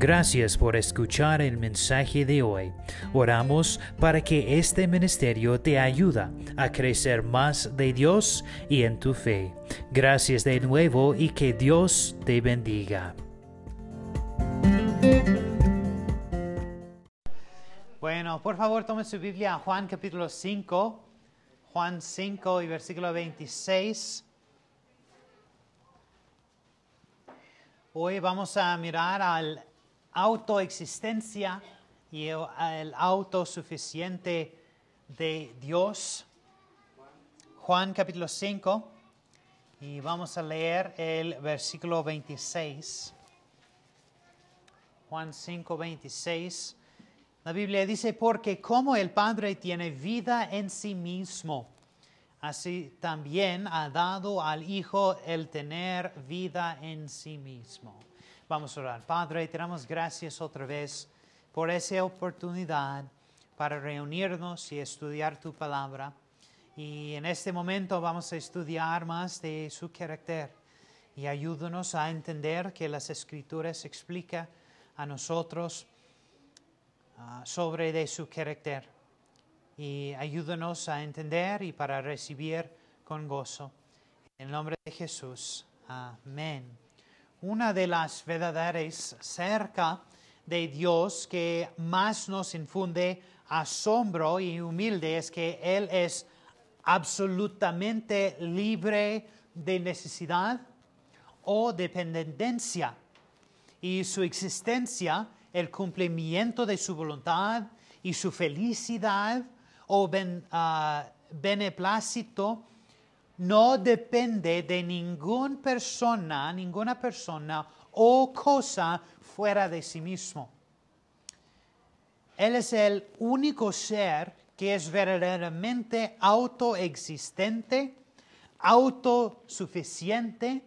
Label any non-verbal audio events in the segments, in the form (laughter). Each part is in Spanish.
Gracias por escuchar el mensaje de hoy. Oramos para que este ministerio te ayude a crecer más de Dios y en tu fe. Gracias de nuevo y que Dios te bendiga. Bueno, por favor, tome su Biblia a Juan capítulo 5, Juan 5 y versículo 26. Hoy vamos a mirar al autoexistencia y el autosuficiente de Dios. Juan capítulo 5 y vamos a leer el versículo 26. Juan 5, 26. La Biblia dice, porque como el Padre tiene vida en sí mismo, así también ha dado al Hijo el tener vida en sí mismo. Vamos a orar. Padre, te damos gracias otra vez por esa oportunidad para reunirnos y estudiar tu palabra. Y en este momento vamos a estudiar más de su carácter y ayúdanos a entender que las escrituras explican a nosotros uh, sobre de su carácter. Y ayúdanos a entender y para recibir con gozo. En el nombre de Jesús. Amén una de las verdades cerca de Dios que más nos infunde asombro y humilde es que Él es absolutamente libre de necesidad o dependencia. Y su existencia, el cumplimiento de su voluntad y su felicidad o ah, beneplácito no depende de ninguna persona, ninguna persona o cosa fuera de sí mismo. Él es el único ser que es verdaderamente autoexistente, autosuficiente,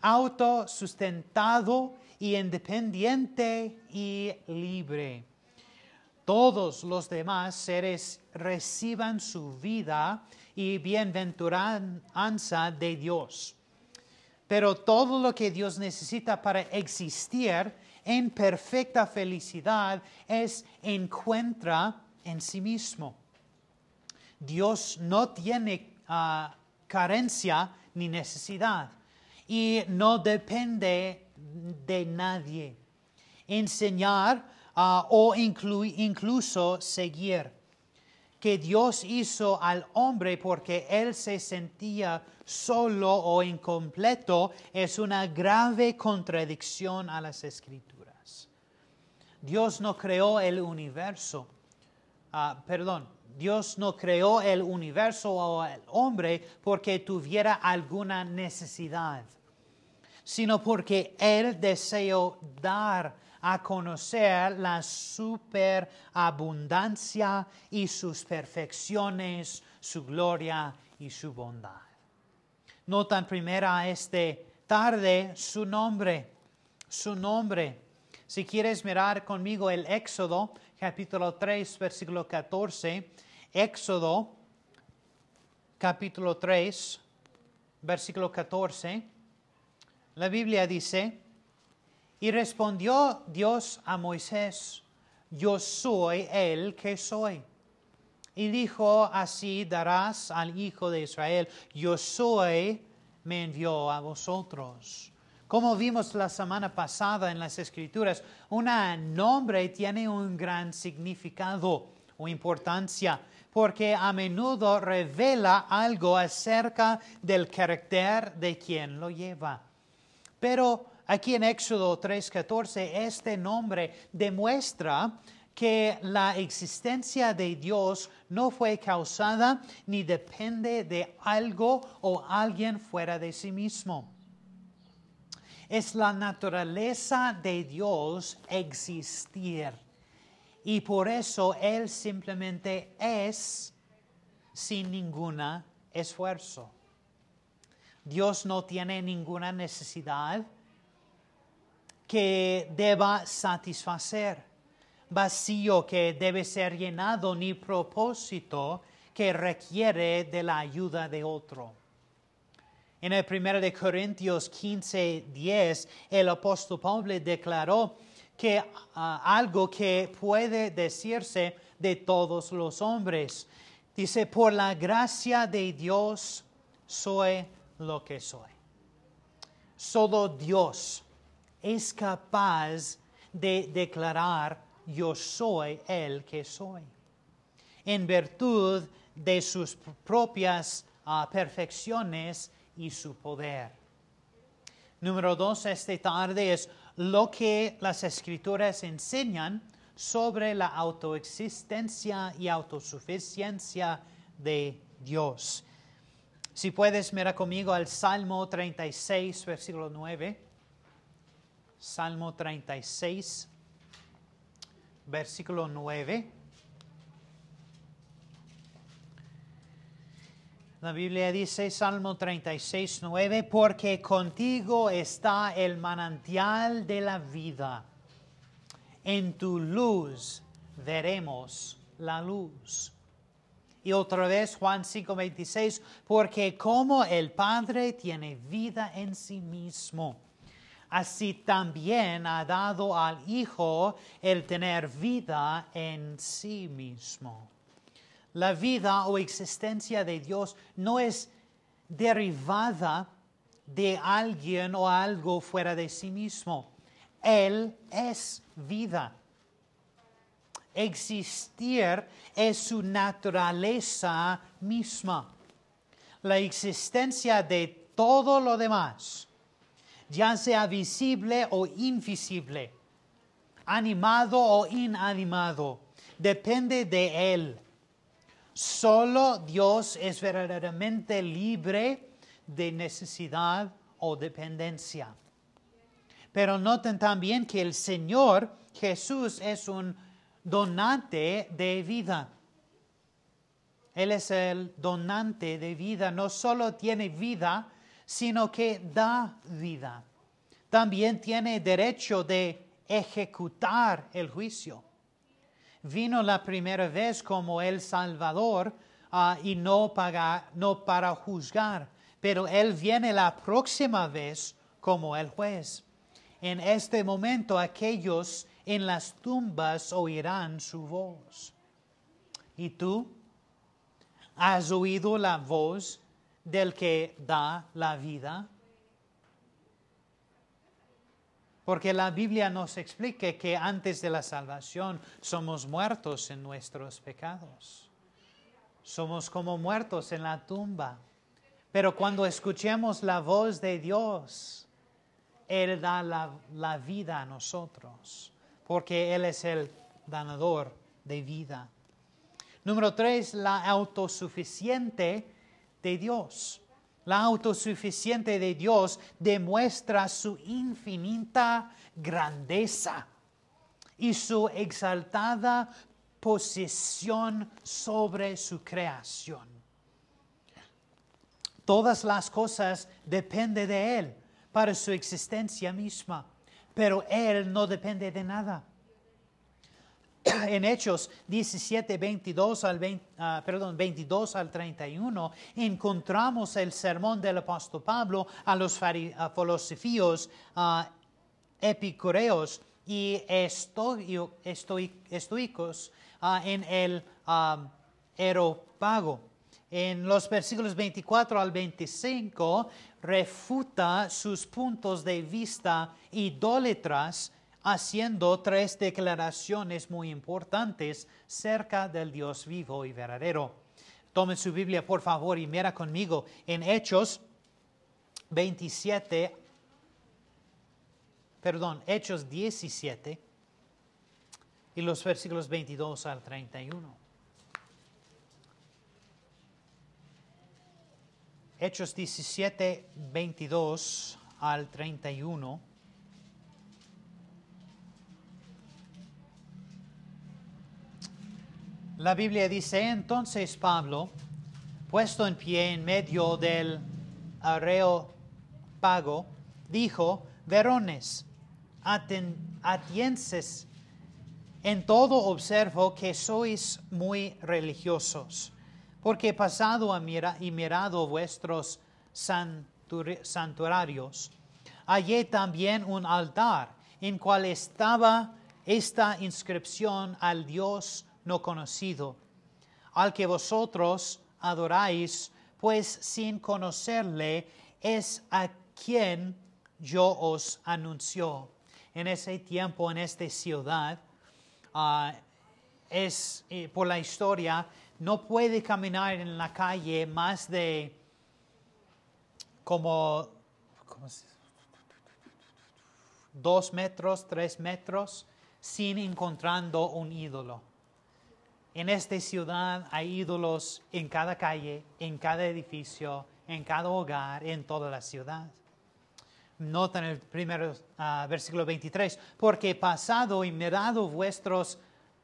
autosustentado y independiente y libre. Todos los demás seres reciban su vida y bienaventuranza de Dios. Pero todo lo que Dios necesita para existir en perfecta felicidad es encuentra en sí mismo. Dios no tiene ah, carencia ni necesidad y no depende de nadie. Enseñar ah, o incluso seguir que Dios hizo al hombre porque él se sentía solo o incompleto es una grave contradicción a las escrituras. Dios no creó el universo, ah, perdón, Dios no creó el universo o el hombre porque tuviera alguna necesidad, sino porque Él deseó dar a conocer la superabundancia y sus perfecciones, su gloria y su bondad. Notan primera este tarde su nombre, su nombre. Si quieres mirar conmigo el Éxodo, capítulo 3, versículo 14, Éxodo, capítulo 3, versículo 14, la Biblia dice, y respondió Dios a Moisés, yo soy el que soy. Y dijo, así darás al Hijo de Israel, yo soy, me envió a vosotros. Como vimos la semana pasada en las Escrituras, un nombre tiene un gran significado o importancia, porque a menudo revela algo acerca del carácter de quien lo lleva. Pero Aquí en Éxodo 3:14, este nombre demuestra que la existencia de Dios no fue causada ni depende de algo o alguien fuera de sí mismo. Es la naturaleza de Dios existir y por eso Él simplemente es sin ningún esfuerzo. Dios no tiene ninguna necesidad que deba satisfacer, vacío que debe ser llenado, ni propósito que requiere de la ayuda de otro. En el 1 de Corintios 15, 10, el apóstol Pablo declaró que ah, algo que puede decirse de todos los hombres. Dice, por la gracia de Dios soy lo que soy. Solo Dios es capaz de declarar yo soy el que soy. En virtud de sus propias ah, perfecciones y su poder. Número dos, esta tarde es lo que las escrituras enseñan sobre la autoexistencia y autosuficiencia de Dios. Si puedes, mira conmigo al Salmo 36, versículo 9. Salmo 36, versículo 9. La Biblia dice, Salmo 36, 9, porque contigo está el manantial de la vida. En tu luz veremos la luz. Y otra vez Juan 5, 26, porque como el Padre tiene vida en sí mismo, así también ha dado al Hijo el tener vida en sí mismo la vida o existencia de Dios no es derivada de alguien o algo fuera de sí mismo. Él es vida. Existir es su naturaleza misma. La existencia de todo lo demás, ya sea visible o invisible, animado o inanimado, depende de Él Solo Dios es verdaderamente libre de necesidad o dependencia. Pero noten también que el Señor Jesús es un donante de vida. Él es el donante de vida. No solo tiene vida, sino que da vida. También tiene derecho de ejecutar el juicio vino la primera vez como el Salvador ah, y no, no para juzgar, pero Él viene la próxima vez como el juez. En este momento aquellos en las tumbas oirán su voz. ¿Y tú? ¿Has oído la voz del que da la vida? Porque la Biblia nos explica que antes de la salvación somos muertos en nuestros pecados. Somos como muertos en la tumba. Pero cuando escuchemos la voz de Dios, Él da la, vida a nosotros, porque Él es el danador de vida. Número tres, la autosuficiente de Dios la autosuficiente de Dios demuestra su infinita grandeza y su exaltada posesión sobre su creación. Todas las cosas dependen de Él para su existencia misma, pero Él no depende de nada. (coughs) en Hechos 17, 22 al, ah, perdón, 22 al 31, encontramos el sermón del apóstol Pablo a los filosofíos uh, epicureos y estoicos en el Aeropago. En los versículos 24 al 25 refuta sus puntos de vista idólatras haciendo tres declaraciones muy importantes cerca del Dios vivo y verdadero. Tomen su Biblia, por favor, y mira conmigo en Hechos 27, perdón, Hechos 17 y los versículos 22 al 31. Hechos 17, 22 al 31. La Biblia dice entonces Pablo, puesto en pie en medio del pago, dijo, verones, atienses, en todo observo que sois muy religiosos, porque pasado y mirado vuestros santuarios, hallé también un altar en cual estaba esta inscripción al Dios no conocido, al que vosotros adoráis, pues sin conocerle es a quien yo os anunció. En ese tiempo, en esta ciudad, ah, es eh, por la historia, no puede caminar en la calle más de como, dos metros, tres metros, sin encontrando un ídolo. En esta ciudad hay ídolos en cada calle, en cada edificio, en cada hogar, en toda la ciudad. Nota en el primer ah, versículo 23, porque pasado y mirado vuestros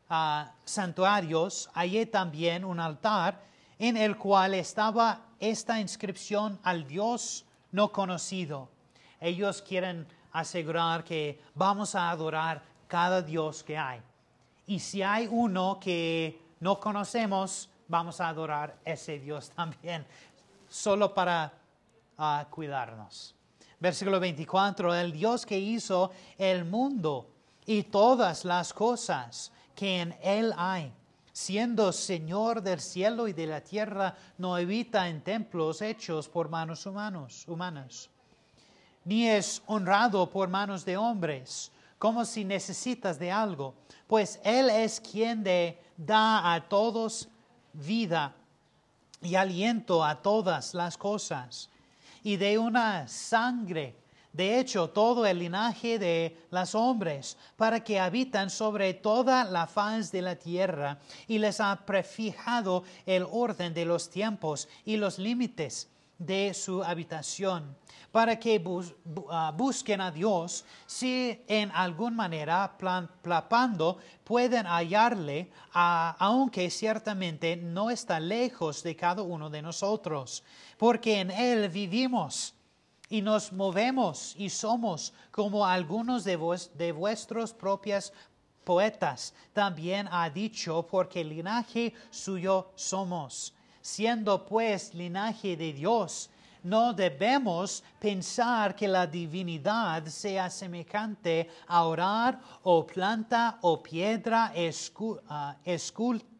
ah, santuarios, hallé también un altar en el cual estaba esta inscripción al Dios no conocido. Ellos quieren asegurar que vamos a adorar cada Dios que hay. Y si hay uno que no conocemos, vamos a adorar ese Dios también, solo para ah, cuidarnos. Versículo 24, el Dios que hizo el mundo y todas las cosas que en él hay, siendo Señor del cielo y de la tierra, no habita en templos hechos por manos humanos, humanas, ni es honrado por manos de hombres, como si necesitas de algo, pues Él es quien de, da a todos vida y aliento a todas las cosas y de una sangre. De hecho, todo el linaje de los hombres, para que habitan sobre toda la faz de la tierra, y les ha prefijado el orden de los tiempos y los límites de su habitación, para que ah, busquen a Dios si en alguna manera plapando pueden hallarle, aunque ciertamente no está lejos de cada uno de nosotros porque en Él vivimos y nos movemos y somos como algunos de, vuestros propios poetas también ha dicho, porque linaje suyo somos. Siendo pues linaje de Dios, no debemos pensar que la divinidad sea semejante a orar o planta o piedra ah, escultura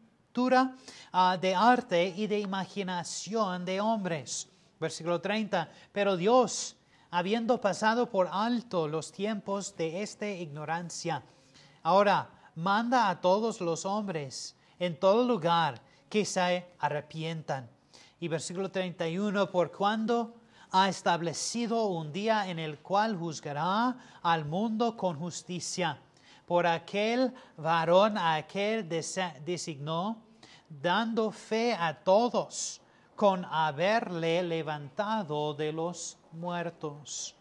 Ah, de arte y de imaginación de hombres. Versículo 30. Pero Dios, habiendo pasado por alto los tiempos de esta ignorancia, ahora manda a todos los hombres en todo lugar que se arrepientan. Y versículo 31, por cuando ha establecido un día en el cual juzgará al mundo con justicia, por aquel varón a aquel designó, dando fe a todos con haberle levantado de los muertos.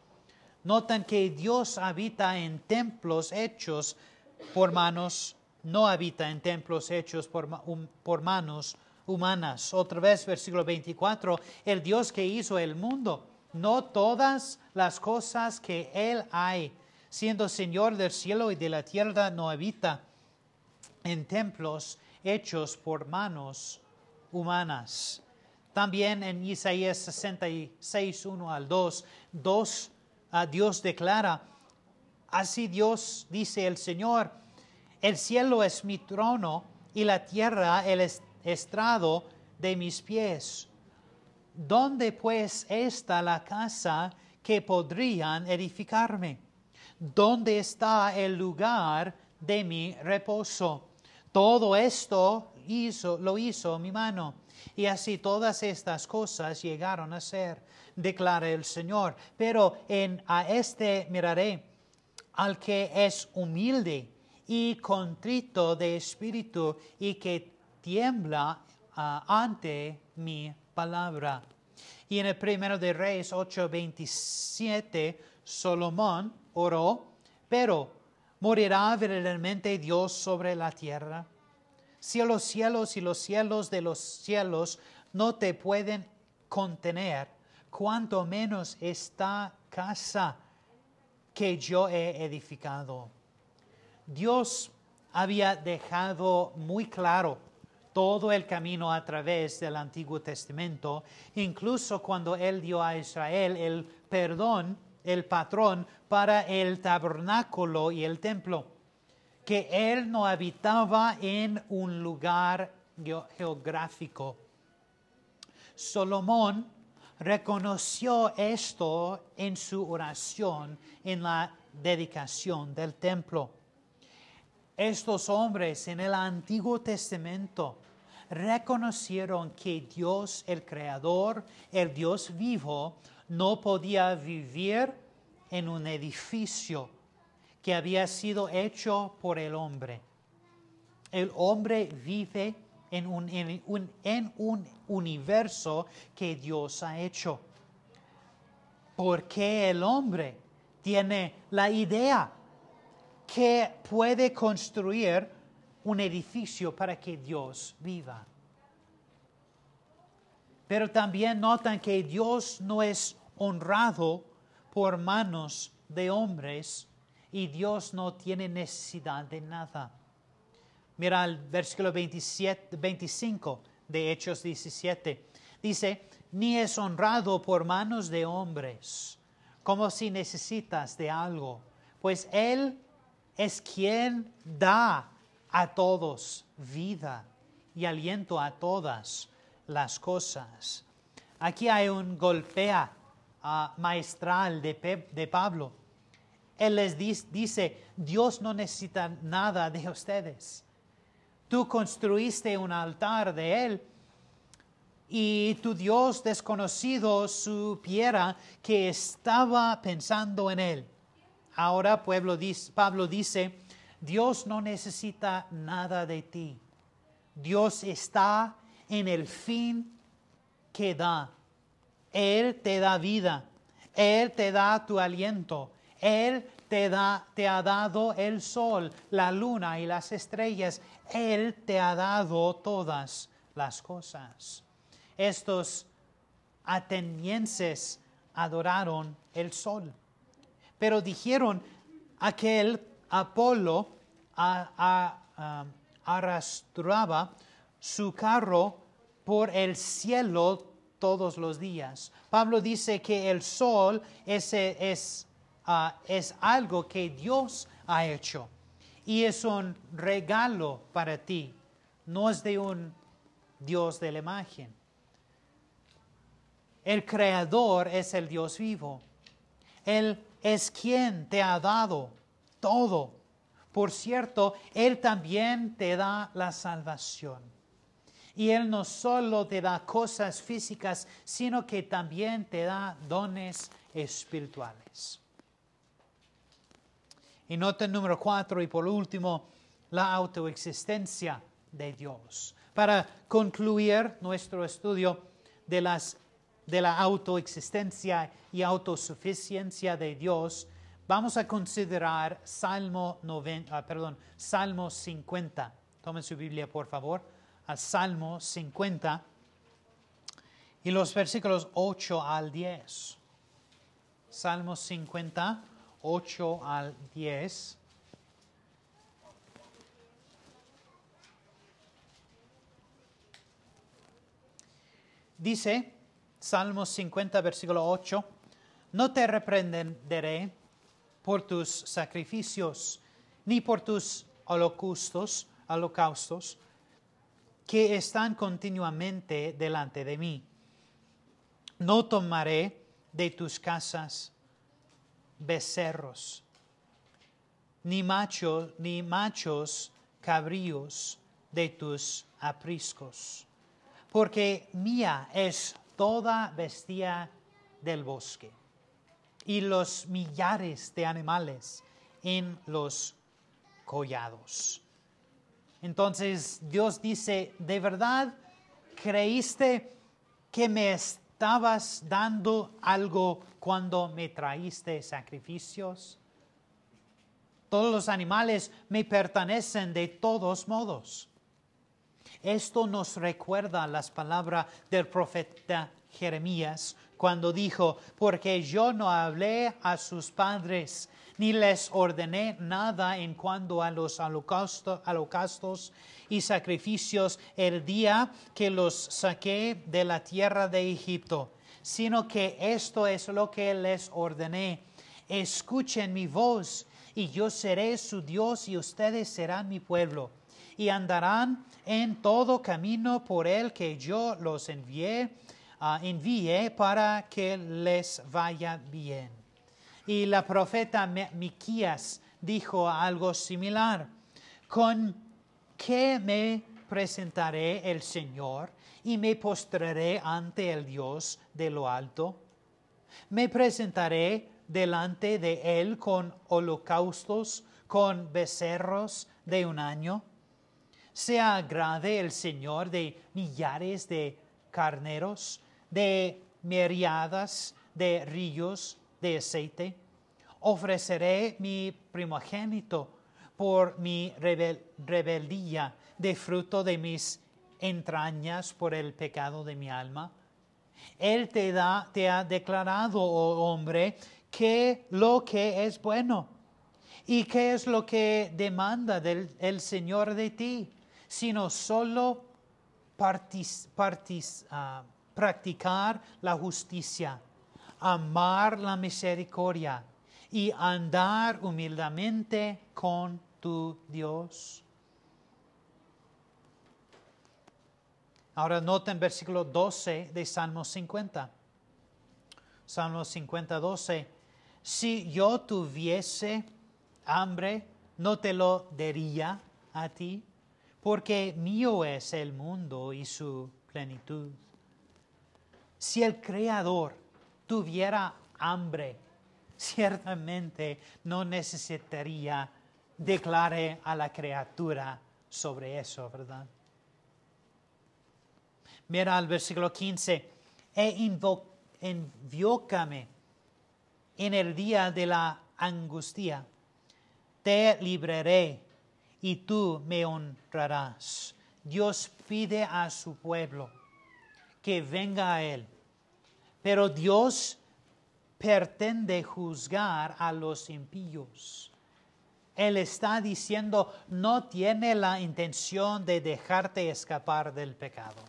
Notan que Dios habita en templos hechos por manos, no habita en templos hechos por, manos humanas. Otra vez, versículo 24, el Dios que hizo el mundo, no todas las cosas que Él hay, siendo Señor del cielo y de la tierra, no habita en templos hechos por manos humanas. También en Isaías 66, 1 al 2, 2 Dios declara, así Dios dice el Señor, el cielo es mi trono y la tierra el estrado de mis pies. ¿Dónde pues está la casa que podrían edificarme? ¿Dónde está el lugar de mi reposo? Todo esto hizo, lo hizo mi mano. Y así todas estas cosas llegaron a ser, declara el Señor. Pero en a este miraré, al que es humilde y contrito de espíritu y que tiembla ah, ante mi palabra. Y en el primero de Reyes 8:27, Solomón oró, pero ¿Morirá verdaderamente Dios sobre la tierra? Si los cielos y los cielos de los cielos no te pueden contener, cuanto menos esta casa que yo he edificado. Dios había dejado muy claro todo el camino a través del Antiguo Testamento, incluso cuando Él dio a Israel el perdón el patrón para el tabernáculo y el templo, que él no habitaba en un lugar geográfico. Salomón reconoció esto en su oración en la dedicación del templo. Estos hombres en el Antiguo Testamento reconocieron que Dios, el Creador, el Dios vivo, no podía vivir en un edificio que había sido hecho por el hombre. El hombre vive en un, en un, universo que Dios ha hecho. Porque el hombre tiene la idea que puede construir un edificio para que Dios viva. Pero también notan que Dios no es honrado por manos de hombres y Dios no tiene necesidad de nada. Mira el versículo 27, 25 de Hechos 17. Dice, ni es honrado por manos de hombres, como si necesitas de algo, pues Él es quien da a todos vida y aliento a todas las cosas. Aquí hay un golpea uh, maestral de, de, Pablo. Él les dice, Dios no necesita nada de ustedes. Tú construiste un altar de Él y tu Dios desconocido supiera que estaba pensando en Él. Ahora Pablo dice, Dios no necesita nada de ti. Dios está en el fin que da. Él te da vida. Él te da tu aliento. Él te, da, te ha dado el sol, la luna y las estrellas. Él te ha dado todas las cosas. Estos atenienses adoraron el sol, pero dijeron aquel Apolo arrastraba su carro por el cielo todos los días. Pablo dice que el sol es, ah, es algo que Dios ha hecho y es un regalo para ti, no es de un Dios de la imagen. El creador es el Dios vivo. Él es quien te ha dado todo. Por cierto, Él también te da la salvación. Y Él no solo te da cosas físicas, sino que también te da dones espirituales. Y nota número cuatro y por último, la autoexistencia de Dios. Para concluir nuestro estudio de, las, de la autoexistencia y autosuficiencia de Dios, Vamos a considerar Salmo, 90, ah, perdón, Salmo 50. Tomen su Biblia, por favor, al Salmo 50 y los versículos 8 al 10. Salmo 50, 8 al 10. Dice, Salmo 50, versículo 8, no te reprenderé por tus sacrificios, ni por tus holocaustos, holocaustos que están continuamente delante de mí. No tomaré de tus casas becerros, ni machos, ni machos cabríos de tus apriscos, porque mía es toda bestia del bosque y los millares de animales en los collados. Entonces Dios dice, ¿de verdad creíste que me estabas dando algo cuando me traíste sacrificios? Todos los animales me pertenecen de todos modos. Esto nos recuerda las palabras del profeta Jeremías cuando dijo, porque yo no hablé a sus padres, ni les ordené nada en cuanto a los holocaustos y sacrificios el día que los saqué de la tierra de Egipto, sino que esto es lo que les ordené, Escuchen mi voz, y yo seré su Dios y ustedes serán mi pueblo. Y andarán en todo camino por el que yo los envié, envié para que les vaya bien. Y la profeta Miquías dijo algo similar. Con que me presentaré el Señor y me postraré ante el Dios de lo alto. Me presentaré delante de Él con holocaustos, con becerros de un año. Se agrade el Señor de millares de carneros, de miriadas de ríos de aceite. Ofreceré mi primogénito por mi rebeldía, de fruto de mis entrañas por el pecado de mi alma. Él te ha declarado, oh hombre, que lo que es bueno y qué es lo que demanda del el Señor de ti, sino solo uh, practicar la justicia, amar la misericordia y andar humildemente con tu Dios. Ahora noten versículo 12 de Salmo 50. Salmo 50, 12. Si yo tuviese hambre, no te lo daría a ti, porque mío es el mundo y su plenitud. Si el Creador tuviera hambre, ciertamente no necesitaría declarar a la criatura sobre eso, ¿verdad? Mira al versículo 15, e invócame en el día de la angustia, te libraré y tú me honrarás. Dios pide a su pueblo que venga a Él, pero Dios pretende juzgar a los impíos. Él está diciendo, no tiene la intención de dejarte escapar del pecado.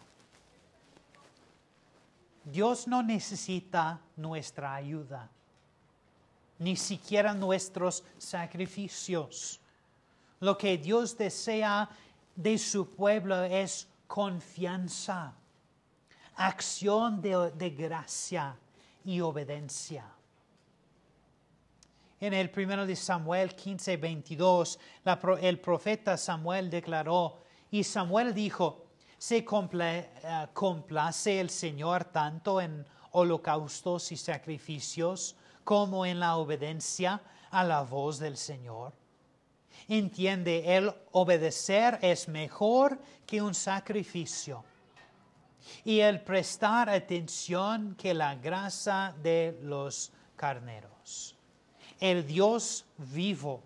Dios no necesita nuestra ayuda, ni siquiera nuestros sacrificios. Lo que Dios desea de su pueblo es confianza, acción de, gracia y obediencia. En el primero de Samuel 15, 22, el profeta Samuel declaró, y Samuel dijo, se eh, complace el Señor tanto en holocaustos y sacrificios como en la obediencia a la voz del Señor. Entiende, el obedecer es mejor que un sacrificio y el prestar atención que la grasa de los carneros. El Dios vivo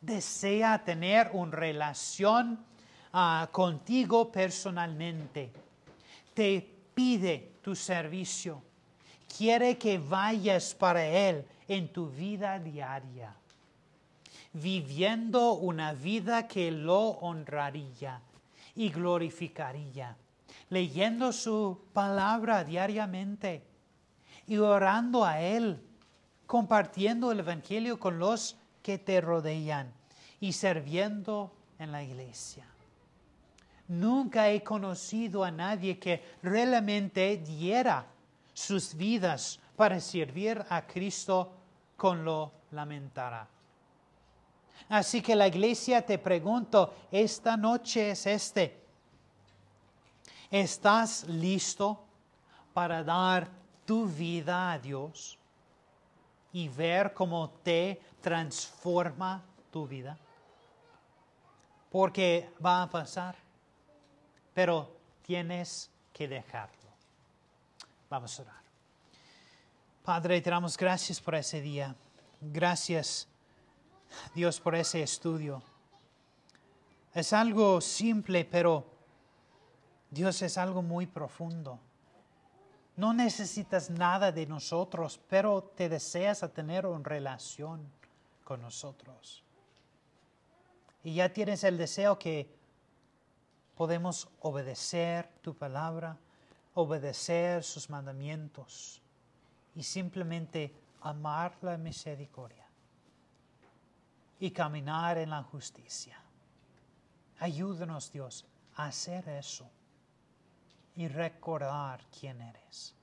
desea tener una relación contigo personalmente. Te pide tu servicio. Quiere que vayas para Él en tu vida diaria, viviendo una vida que lo honraría y glorificaría, leyendo su palabra diariamente y orando a Él, compartiendo el Evangelio con los que te rodean y sirviendo en la iglesia. Nunca he conocido a nadie que realmente diera sus vidas para servir a Cristo con lo lamentará. Así que la iglesia te pregunto, esta noche es este. ¿Estás listo para dar tu vida a Dios y ver cómo te transforma tu vida? Porque va a pasar pero tienes que dejarlo. Vamos a orar. Padre, te damos gracias por ese día. Gracias, Dios, por ese estudio. Es algo simple, pero Dios es algo muy profundo. No necesitas nada de nosotros, pero te deseas a tener una relación con nosotros. Y ya tienes el deseo que podemos obedecer tu palabra, obedecer sus mandamientos y simplemente amar la misericordia y caminar en la justicia. Ayúdanos, Dios, a hacer eso y recordar quién eres.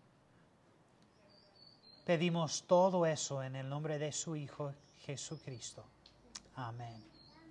Pedimos todo eso en el nombre de su Hijo Jesucristo. Amén.